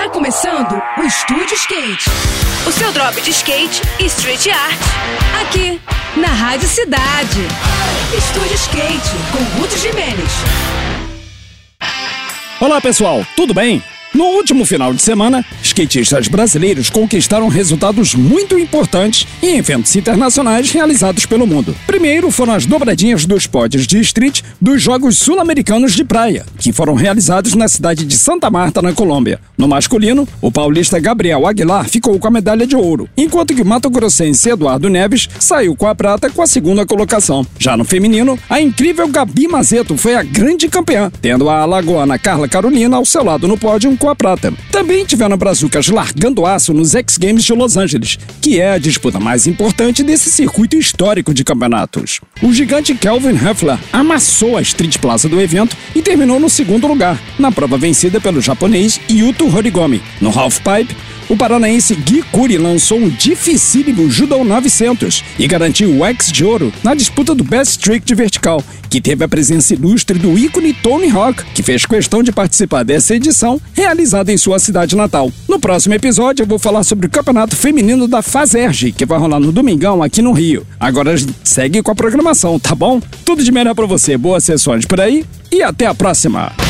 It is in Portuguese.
Tá começando o Estúdio Skate. O seu drop de skate e street art. Aqui, na Rádio Cidade. Estúdio Skate, com Ruth Jimenez. Olá pessoal, tudo bem? No último final de semana, skatistas brasileiros conquistaram resultados muito importantes em eventos internacionais realizados pelo mundo. Primeiro foram as dobradinhas dos pódios de street dos Jogos Sul-Americanos de Praia, que foram realizados na cidade de Santa Marta, na Colômbia. No masculino, o paulista Gabriel Aguilar ficou com a medalha de ouro, enquanto que o mato-grossense Eduardo Neves saiu com a prata com a segunda colocação. Já no feminino, a incrível Gabi Mazeto foi a grande campeã, tendo a alagoana Carla Carolina ao seu lado no pódio com a prata. Também tiveram brazucas largando aço nos X Games de Los Angeles, que é a disputa mais importante desse circuito histórico de campeonatos. O gigante Kelvin Heffler amassou a Street Plaza do evento e terminou no segundo lugar, na prova vencida pelo japonês Yuto Horigomi. No halfpipe, o paranaense Gui Curi lançou um dificílimo Judão 900 e garantiu o X de ouro na disputa do Best Trick de vertical, que teve a presença ilustre do ícone Tony Hawk, que fez questão de participar dessa edição, realizada em sua cidade natal. No próximo episódio, eu vou falar sobre o campeonato feminino da Fazerge, que vai rolar no domingão aqui no Rio. Agora segue com a programação, tá bom? Tudo de melhor para você, boas sessões por aí e até a próxima!